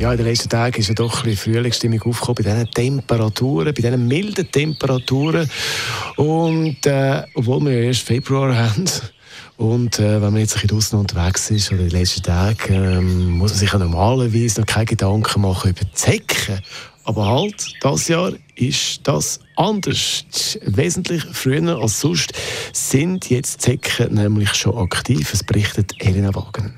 Ja, in den letzten Tagen ist ja doch ein Frühlingsstimmung aufgekommen bei diesen Temperaturen, bei diesen milden Temperaturen. Und äh, obwohl wir ja erst Februar haben, und äh, wenn man jetzt ein bisschen draußen unterwegs ist oder den letzten Tagen, ähm, muss man sich ja normalerweise noch keine Gedanken machen über die Zecken. Aber halt, das Jahr ist das anders. Wesentlich früher als sonst sind jetzt Zecken nämlich schon aktiv. Es berichtet Elena Wagen.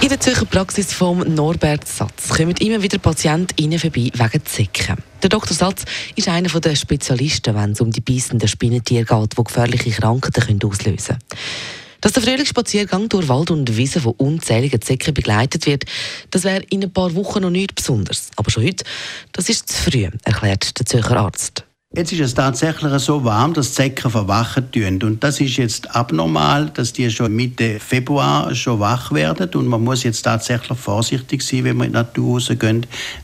In der Zürcher Praxis von Norbert Satz kommen immer wieder Patientinnen vorbei wegen Zecken. Der Dr. Satz ist einer der Spezialisten, wenn es um die beißenden Spinnentiere geht, die gefährliche Krankheiten auslösen können. Dass der Frühlingsspaziergang durch Wald und Wiesen von unzähligen Zecken begleitet wird, das wäre in ein paar Wochen noch nichts Besonderes. Aber schon heute, das ist zu früh, erklärt der Zürcher Arzt. Jetzt ist es tatsächlich so warm, dass die Zecken verwachen tun. Und das ist jetzt abnormal, dass die schon Mitte Februar schon wach werden. Und man muss jetzt tatsächlich vorsichtig sein, wenn man in die Natur rausgeht,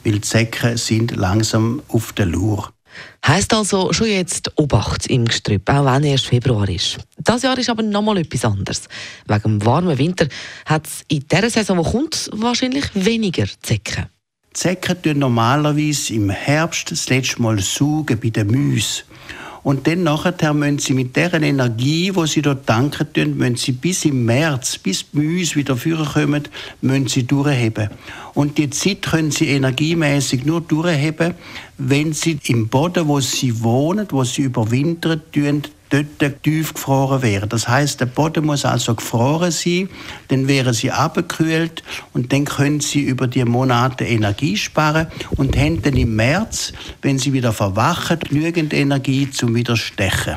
weil die Zecken sind langsam auf der Lur. Heißt also schon jetzt Obacht im Gestrüpp, auch wenn erst Februar ist. Das Jahr ist aber noch mal etwas anderes. Wegen dem warmen Winter hat es in dieser Saison, die kommt, wahrscheinlich weniger Zecken. Zecken tun normalerweise im Herbst das letzte Mal saugen bei den Müs. Und dann nachher müssen sie mit der Energie, die sie dort tanken tun, müssen sie bis im März, bis die Müs wieder vorkommen, müssen sie durchheben. Und die Zeit können sie energiemäßig nur durchheben, wenn sie im Boden, wo sie wohnen, wo sie überwintern, tun, dort tief gefroren wären. Das heißt, der Boden muss also gefroren sein, dann wären sie abgekühlt und dann können sie über die Monate Energie sparen und haben dann im März, wenn sie wieder verwachen, genügend Energie zum Widerstechen.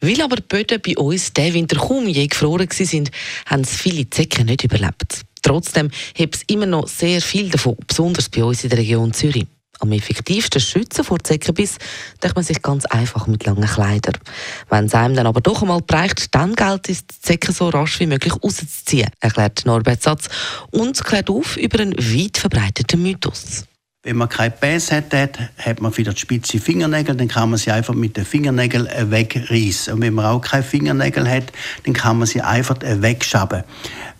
Weil aber die Böden bei uns diesen Winter kaum je gefroren waren, haben es viele Zecken nicht überlebt. Trotzdem hat es immer noch sehr viel davon, besonders bei uns in der Region Zürich. Am effektivsten schützen vor Zeckenbiss denkt man sich ganz einfach mit langen Kleidern. Wenn es einem dann aber doch einmal bereicht, dann gilt es, die Zecken so rasch wie möglich rauszuziehen, erklärt Norbert Satz und klärt auf über einen weit verbreiteten Mythos. Wenn man kein Bass hat, hat man wieder spitze Fingernägel, dann kann man sie einfach mit den Fingernägeln wegreißen. Und wenn man auch keine Fingernägel hat, dann kann man sie einfach wegschaben.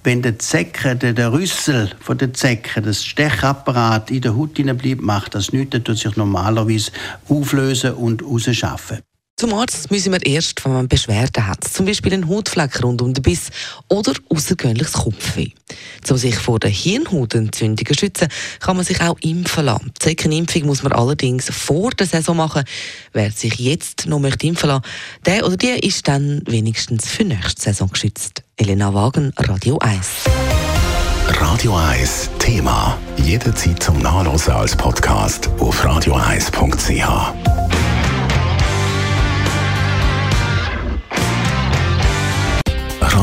Wenn der Zecke, der, der Rüssel von der Zecke, das Stechapparat in der Haut bleibt, macht das nichts, der tut sich normalerweise auflösen und rausschaffen. Zum Arzt müssen wir erst, wenn man Beschwerden hat, zum Beispiel einen Hautfleck rund um den Biss oder außergewöhnliches Kopfweh. Um sich vor der Hirnhautentzündungen zu schützen, kann man sich auch impfen lassen. Die Zeckenimpfung muss man allerdings vor der Saison machen. Wer sich jetzt noch möchte impfen lassen, der oder die ist dann wenigstens für nächste Saison geschützt. Elena Wagen, Radio 1. Radio 1 Thema. Jederzeit zum Nachlesen als Podcast auf radio1.ch.